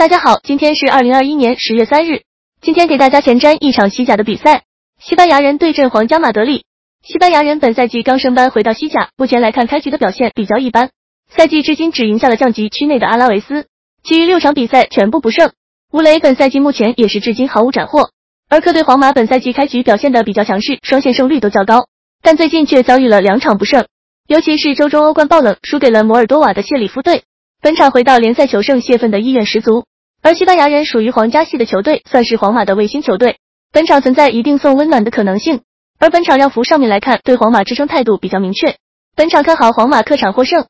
大家好，今天是二零二一年十月三日。今天给大家前瞻一场西甲的比赛，西班牙人对阵皇家马德里。西班牙人本赛季刚升班回到西甲，目前来看开局的表现比较一般，赛季至今只赢下了降级区内的阿拉维斯，其余六场比赛全部不胜。乌雷本赛季目前也是至今毫无斩获，而客队皇马本赛季开局表现的比较强势，双线胜率都较高，但最近却遭遇了两场不胜，尤其是周中欧冠爆冷，输给了摩尔多瓦的谢里夫队。本场回到联赛求胜，泄愤的意愿十足。而西班牙人属于皇家系的球队，算是皇马的卫星球队，本场存在一定送温暖的可能性。而本场让幅上面来看，对皇马支撑态度比较明确，本场看好皇马客场获胜。